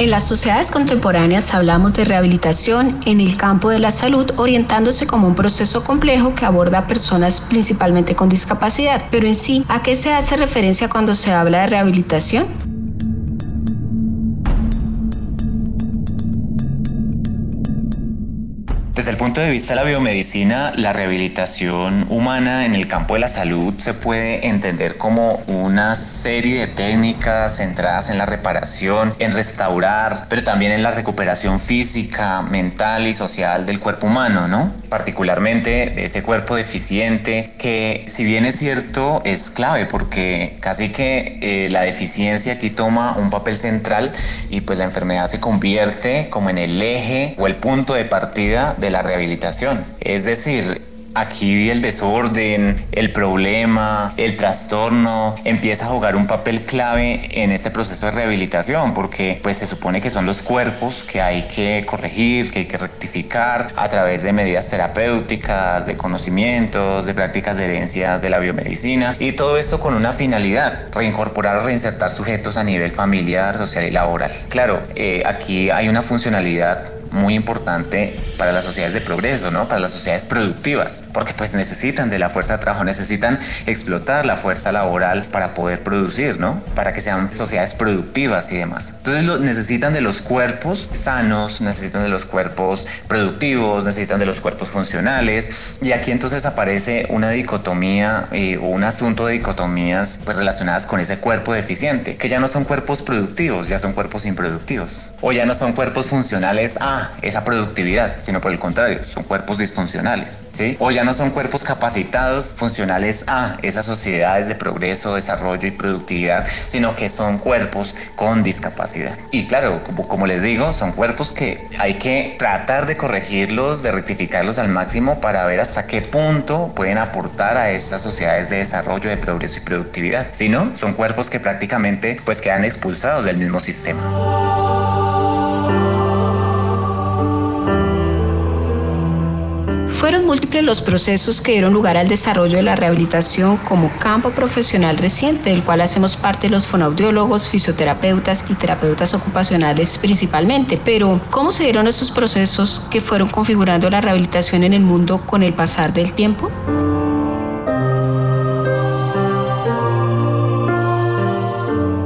En las sociedades contemporáneas hablamos de rehabilitación en el campo de la salud, orientándose como un proceso complejo que aborda a personas principalmente con discapacidad. Pero en sí, ¿a qué se hace referencia cuando se habla de rehabilitación? Desde el punto de vista de la biomedicina, la rehabilitación humana en el campo de la salud se puede entender como una serie de técnicas centradas en la reparación, en restaurar, pero también en la recuperación física, mental y social del cuerpo humano, ¿no? Particularmente de ese cuerpo deficiente que, si bien es cierto, es clave porque casi que eh, la deficiencia aquí toma un papel central y pues la enfermedad se convierte como en el eje o el punto de partida de la rehabilitación. Es decir, Aquí el desorden, el problema, el trastorno empieza a jugar un papel clave en este proceso de rehabilitación porque pues se supone que son los cuerpos que hay que corregir, que hay que rectificar a través de medidas terapéuticas, de conocimientos, de prácticas de herencia de la biomedicina y todo esto con una finalidad, reincorporar o reinsertar sujetos a nivel familiar, social y laboral. Claro, eh, aquí hay una funcionalidad muy importante para las sociedades de progreso, ¿no? Para las sociedades productivas, porque pues necesitan de la fuerza de trabajo, necesitan explotar la fuerza laboral para poder producir, ¿no? Para que sean sociedades productivas y demás. Entonces lo, necesitan de los cuerpos sanos, necesitan de los cuerpos productivos, necesitan de los cuerpos funcionales y aquí entonces aparece una dicotomía eh, o un asunto de dicotomías pues relacionadas con ese cuerpo deficiente, que ya no son cuerpos productivos, ya son cuerpos improductivos o ya no son cuerpos funcionales esa productividad, sino por el contrario, son cuerpos disfuncionales, ¿sí? O ya no son cuerpos capacitados, funcionales a esas sociedades de progreso, desarrollo y productividad, sino que son cuerpos con discapacidad. Y claro, como, como les digo, son cuerpos que hay que tratar de corregirlos, de rectificarlos al máximo para ver hasta qué punto pueden aportar a esas sociedades de desarrollo, de progreso y productividad. Si no, son cuerpos que prácticamente pues quedan expulsados del mismo sistema. Múltiples los procesos que dieron lugar al desarrollo de la rehabilitación como campo profesional reciente, del cual hacemos parte los fonoaudiólogos, fisioterapeutas y terapeutas ocupacionales principalmente. Pero, ¿cómo se dieron esos procesos que fueron configurando la rehabilitación en el mundo con el pasar del tiempo?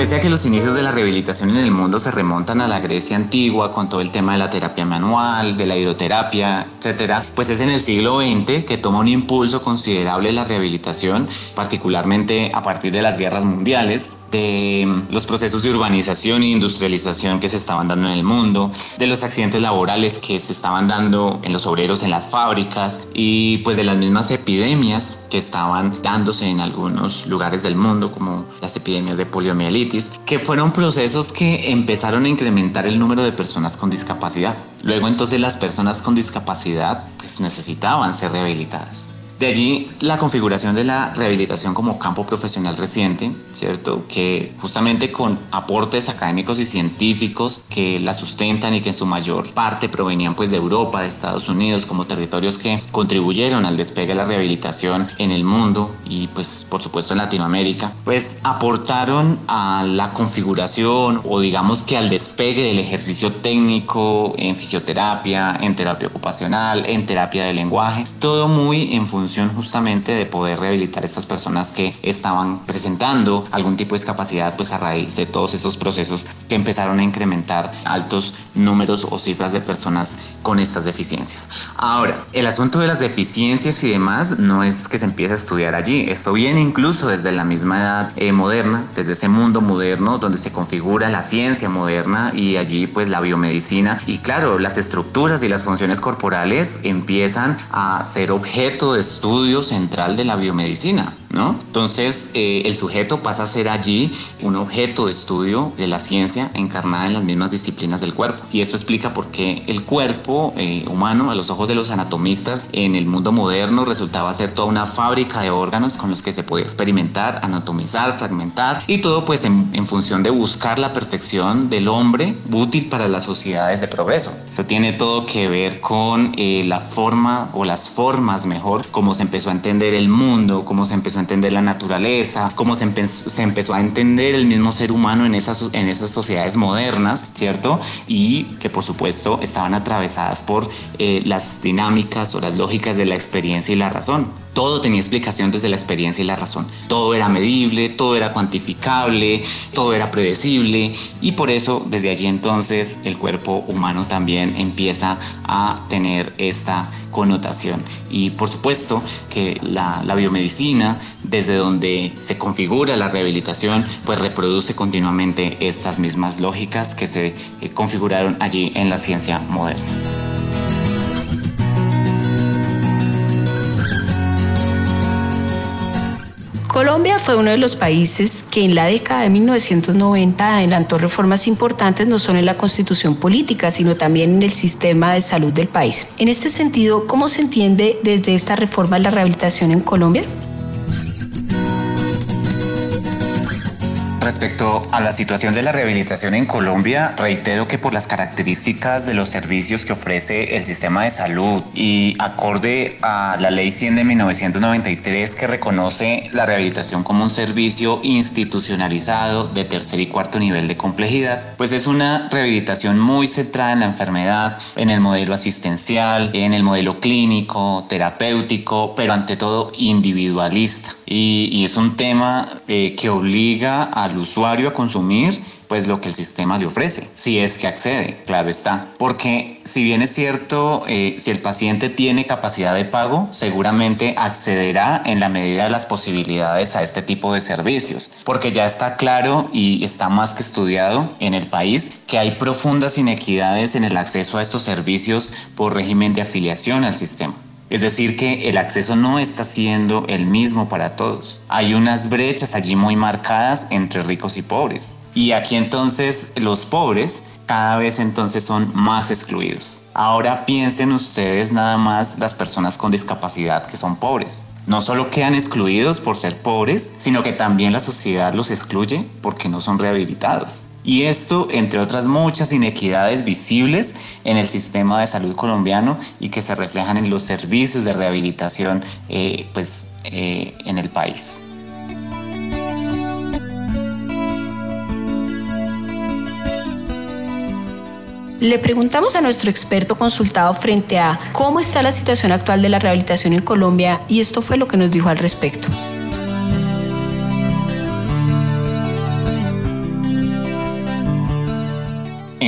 Pese a que los inicios de la rehabilitación en el mundo se remontan a la Grecia antigua con todo el tema de la terapia manual, de la hidroterapia, etcétera, pues es en el siglo XX que toma un impulso considerable la rehabilitación, particularmente a partir de las guerras mundiales, de los procesos de urbanización e industrialización que se estaban dando en el mundo, de los accidentes laborales que se estaban dando en los obreros en las fábricas y pues de las mismas epidemias que estaban dándose en algunos lugares del mundo como las epidemias de poliomielitis que fueron procesos que empezaron a incrementar el número de personas con discapacidad. Luego entonces las personas con discapacidad pues necesitaban ser rehabilitadas. De allí la configuración de la rehabilitación como campo profesional reciente, ¿cierto? Que justamente con aportes académicos y científicos que la sustentan y que en su mayor parte provenían pues de Europa, de Estados Unidos, como territorios que contribuyeron al despegue de la rehabilitación en el mundo y pues por supuesto en Latinoamérica, pues aportaron a la configuración o digamos que al despegue del ejercicio técnico en fisioterapia, en terapia ocupacional, en terapia de lenguaje, todo muy en función función justamente de poder rehabilitar a estas personas que estaban presentando algún tipo de discapacidad pues a raíz de todos estos procesos que empezaron a incrementar altos números o cifras de personas con estas deficiencias. Ahora, el asunto de las deficiencias y demás no es que se empiece a estudiar allí, esto viene incluso desde la misma edad eh, moderna, desde ese mundo moderno donde se configura la ciencia moderna y allí pues la biomedicina y claro, las estructuras y las funciones corporales empiezan a ser objeto de estudio central de la biomedicina. ¿No? Entonces, eh, el sujeto pasa a ser allí un objeto de estudio de la ciencia encarnada en las mismas disciplinas del cuerpo. Y esto explica por qué el cuerpo eh, humano, a los ojos de los anatomistas, en el mundo moderno resultaba ser toda una fábrica de órganos con los que se podía experimentar, anatomizar, fragmentar y todo pues en, en función de buscar la perfección del hombre útil para las sociedades de progreso. Eso tiene todo que ver con eh, la forma o las formas mejor, cómo se empezó a entender el mundo, cómo se empezó a entender la naturaleza, cómo se, empezó, se empezó a entender el mismo ser humano en esas, en esas sociedades modernas, ¿cierto? Y que por supuesto estaban atravesadas por eh, las dinámicas o las lógicas de la experiencia y la razón. Todo tenía explicación desde la experiencia y la razón. Todo era medible, todo era cuantificable, todo era predecible y por eso desde allí entonces el cuerpo humano también empieza a tener esta connotación. Y por supuesto que la, la, biomedicina, desde donde se configura la rehabilitación, pues reproduce continuamente estas mismas lógicas que se eh, configuraron allí en la ciencia moderna. Colombia fue uno de los países que en la década de 1990 adelantó reformas importantes no solo en la constitución política, sino también en el sistema de salud del país. En este sentido, ¿cómo se entiende desde esta reforma la rehabilitación en Colombia? Respecto a la situación de la rehabilitación en Colombia, reitero que por las características de los servicios que ofrece el sistema de salud y acorde a la ley 100 de 1993 que reconoce la rehabilitación como un servicio institucionalizado de tercer y cuarto nivel de complejidad, pues es una rehabilitación muy centrada en la enfermedad, en el modelo asistencial, en el modelo clínico, terapéutico, pero ante todo individualista. Y, y es un tema eh, que obliga al usuario a consumir pues lo que el sistema le ofrece, si es que accede, claro está. Porque si bien es cierto, eh, si el paciente tiene capacidad de pago, seguramente accederá en la medida de las posibilidades a este tipo de servicios, porque ya está claro y está más que estudiado en el país que hay profundas inequidades en el acceso a estos servicios por régimen de afiliación al sistema. Es decir, que el acceso no está siendo el mismo para todos. Hay unas brechas allí muy marcadas entre ricos y pobres. Y aquí entonces los pobres cada vez entonces son más excluidos. Ahora piensen ustedes nada más las personas con discapacidad que son pobres. No solo quedan excluidos por ser pobres, sino que también la sociedad los excluye porque no son rehabilitados. Y esto, entre otras muchas inequidades visibles en el sistema de salud colombiano y que se reflejan en los servicios de rehabilitación eh, pues, eh, en el país. Le preguntamos a nuestro experto consultado frente a cómo está la situación actual de la rehabilitación en Colombia y esto fue lo que nos dijo al respecto.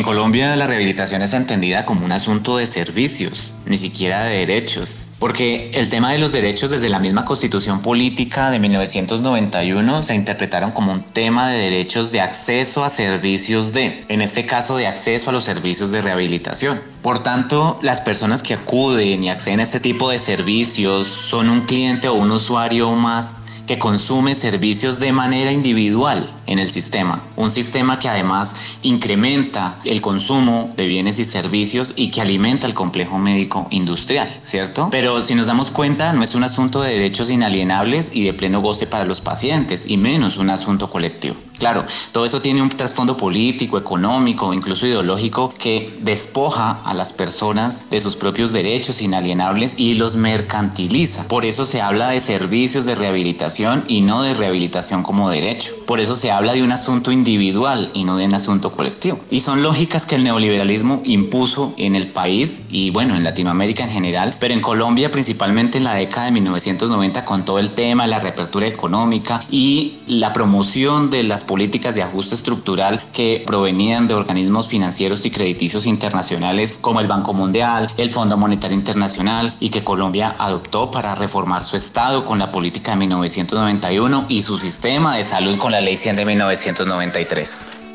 En Colombia la rehabilitación es entendida como un asunto de servicios, ni siquiera de derechos, porque el tema de los derechos desde la misma constitución política de 1991 se interpretaron como un tema de derechos de acceso a servicios de, en este caso de acceso a los servicios de rehabilitación. Por tanto, las personas que acuden y acceden a este tipo de servicios son un cliente o un usuario más que consume servicios de manera individual en el sistema. Un sistema que además incrementa el consumo de bienes y servicios y que alimenta el complejo médico industrial, ¿cierto? Pero si nos damos cuenta, no es un asunto de derechos inalienables y de pleno goce para los pacientes, y menos un asunto colectivo. Claro, todo eso tiene un trasfondo político, económico, incluso ideológico que despoja a las personas de sus propios derechos inalienables y los mercantiliza. Por eso se habla de servicios de rehabilitación y no de rehabilitación como derecho. Por eso se habla de un asunto individual y no de un asunto colectivo. Y son lógicas que el neoliberalismo impuso en el país y bueno, en Latinoamérica en general, pero en Colombia principalmente en la década de 1990 con todo el tema, la reapertura económica y la promoción de las políticas de ajuste estructural que provenían de organismos financieros y crediticios internacionales como el Banco Mundial, el Fondo Monetario Internacional y que Colombia adoptó para reformar su Estado con la política de 1991 y su sistema de salud con la Ley 100 de 1993.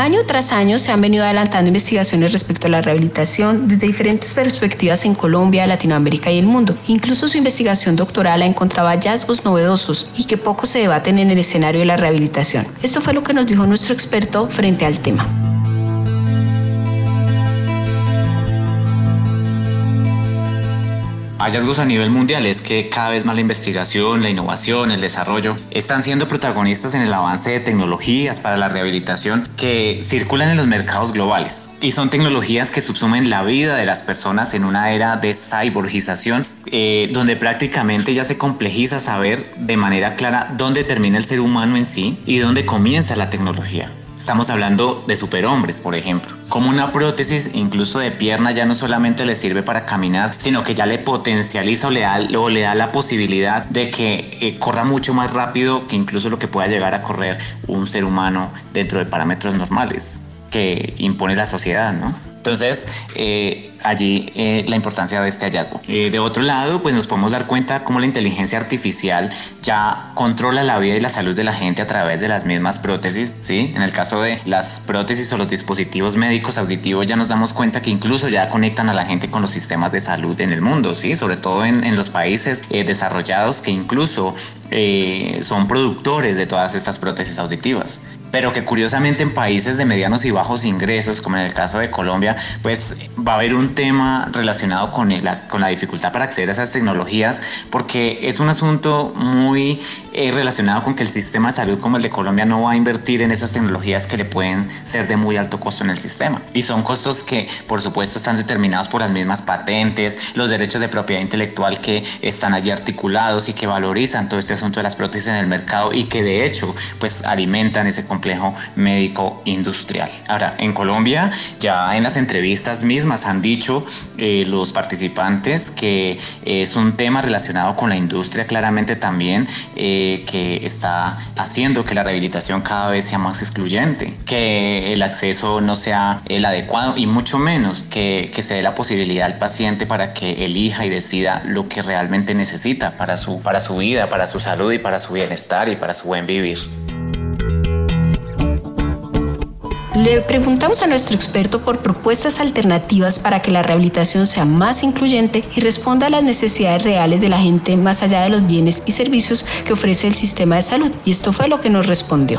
Año tras año se han venido adelantando investigaciones respecto a la rehabilitación desde diferentes perspectivas en Colombia, Latinoamérica y el mundo. Incluso su investigación doctoral ha encontrado hallazgos novedosos y que poco se debaten en el escenario de la rehabilitación. Esto fue lo que nos dijo nuestro experto frente al tema. Hallazgos a nivel mundial es que cada vez más la investigación, la innovación, el desarrollo están siendo protagonistas en el avance de tecnologías para la rehabilitación que circulan en los mercados globales. Y son tecnologías que subsumen la vida de las personas en una era de cyborgización eh, donde prácticamente ya se complejiza saber de manera clara dónde termina el ser humano en sí y dónde comienza la tecnología. Estamos hablando de superhombres, por ejemplo. Como una prótesis, incluso de pierna, ya no solamente le sirve para caminar, sino que ya le potencializa o le da, le da la posibilidad de que eh, corra mucho más rápido que incluso lo que pueda llegar a correr un ser humano dentro de parámetros normales que impone la sociedad, ¿no? Entonces, eh, allí eh, la importancia de este hallazgo. Eh, de otro lado, pues nos podemos dar cuenta cómo la inteligencia artificial ya controla la vida y la salud de la gente a través de las mismas prótesis, ¿sí? En el caso de las prótesis o los dispositivos médicos auditivos ya nos damos cuenta que incluso ya conectan a la gente con los sistemas de salud en el mundo, ¿sí? Sobre todo en, en los países desarrollados que incluso son productores de todas estas prótesis auditivas pero que curiosamente en países de medianos y bajos ingresos, como en el caso de Colombia, pues va a haber un tema relacionado con la, con la dificultad para acceder a esas tecnologías, porque es un asunto muy eh, relacionado con que el sistema de salud como el de Colombia no va a invertir en esas tecnologías que le pueden ser de muy alto costo en el sistema. Y son costos que, por supuesto, están determinados por las mismas patentes, los derechos de propiedad intelectual que están allí articulados y que valorizan todo este asunto de las prótesis en el mercado y que de hecho, pues alimentan ese complejo médico industrial. Ahora, en Colombia, ya en las entrevistas mismas han dicho eh, los participantes que es un tema relacionado con la industria claramente también. Eh, que está haciendo que la rehabilitación cada vez sea más excluyente, que el acceso no sea el adecuado y mucho menos que, que se dé la posibilidad al paciente para que elija y decida lo que realmente necesita para su, para su vida, para su salud y para su bienestar y para su buen vivir. Le preguntamos a nuestro experto por propuestas alternativas para que la rehabilitación sea más incluyente y responda a las necesidades reales de la gente más allá de los bienes y servicios que ofrece el sistema de salud. Y esto fue lo que nos respondió.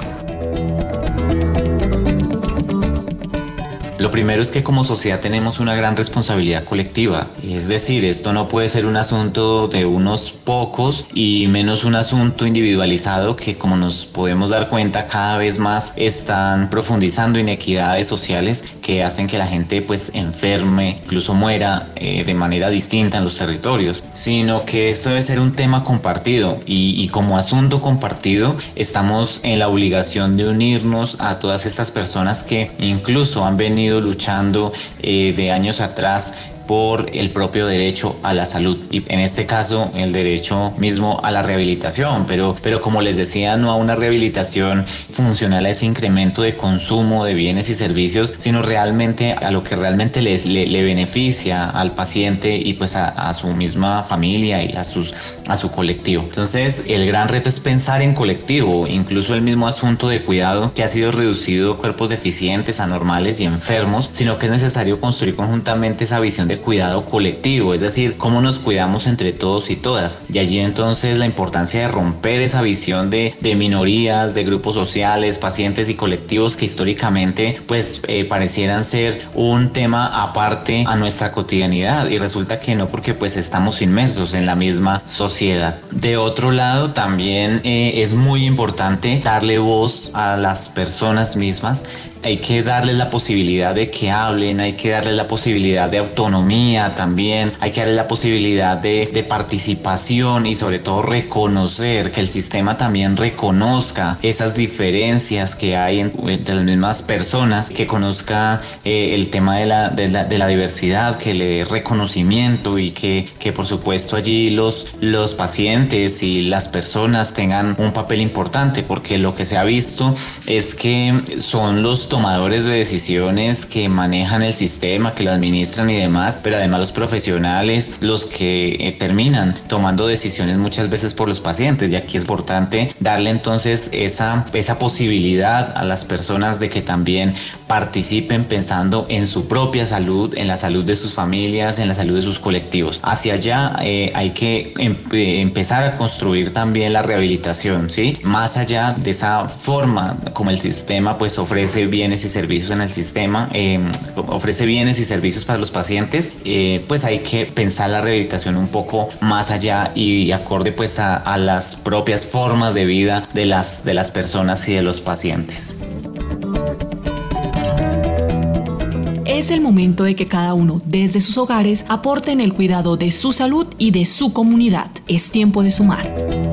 Lo primero es que como sociedad tenemos una gran responsabilidad colectiva. Es decir, esto no puede ser un asunto de unos pocos y menos un asunto individualizado que como nos podemos dar cuenta cada vez más están profundizando inequidades sociales que hacen que la gente pues enferme, incluso muera eh, de manera distinta en los territorios, sino que esto debe ser un tema compartido. Y, como asunto compartido estamos en la obligación de unirnos a todas estas personas que incluso han venido luchando eh, de años atrás por el propio derecho a la salud y en este caso el derecho mismo a la rehabilitación, pero, pero como les decía, no a una rehabilitación funcional a ese incremento de consumo de bienes y servicios, sino realmente a lo que realmente les, le, beneficia al paciente y pues a, su misma familia y a, sus, a su colectivo. Entonces el gran reto es pensar en colectivo, incluso el mismo asunto de cuidado que ha sido reducido a cuerpos deficientes, anormales y enfermos, sino que es necesario construir conjuntamente esa visión cuidado colectivo, es decir, cómo nos cuidamos entre todos y todas. Y allí entonces la importancia de romper esa visión de, minorías, de grupos sociales, pacientes y colectivos que históricamente pues eh, parecieran ser un tema aparte a nuestra cotidianidad y resulta que no porque pues estamos inmensos en la misma sociedad. De otro lado también eh, es muy importante darle voz a las personas mismas hay que darles la posibilidad de que hablen, hay que darles la posibilidad de autonomía también, hay que darles la posibilidad de, participación y sobre todo reconocer, que el sistema también reconozca esas diferencias que hay entre las mismas personas, que conozca eh, el tema de la, diversidad, que le dé reconocimiento y que, por supuesto allí los pacientes y las personas tengan un papel importante, porque lo que se ha visto es que son los tomadores de decisiones que manejan el sistema, que lo administran y demás, pero además los profesionales, los que eh, terminan tomando decisiones muchas veces por los pacientes. Y aquí es importante darle entonces esa, esa posibilidad a las personas de que también participen pensando en su propia salud, en la salud de sus familias, en la salud de sus colectivos. Hacia allá eh, hay que em empezar a construir también la rehabilitación, ¿sí? Más allá de esa forma como el sistema pues ofrece bienes y servicios en el sistema, eh, ofrece bienes y servicios para los pacientes, eh, pues hay que pensar la rehabilitación un poco más allá y acorde pues a, a las propias formas de vida de las, de las personas y de los pacientes. Es el momento de que cada uno desde sus hogares aporte en el cuidado de su salud y de su comunidad. Es tiempo de sumar.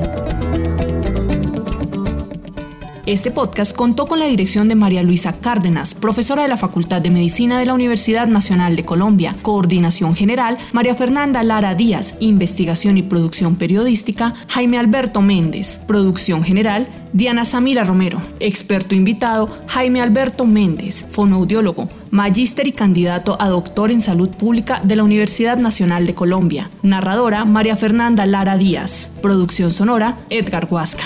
Este podcast contó con la dirección de María Luisa Cárdenas, profesora de la Facultad de Medicina de la Universidad Nacional de Colombia, Coordinación General, María Fernanda Lara Díaz, Investigación y Producción Periodística, Jaime Alberto Méndez, Producción General, Diana Samira Romero, experto invitado, Jaime Alberto Méndez, fonoaudiólogo, magíster y candidato a doctor en salud pública de la Universidad Nacional de Colombia, narradora María Fernanda Lara Díaz, producción sonora Edgar Huasca.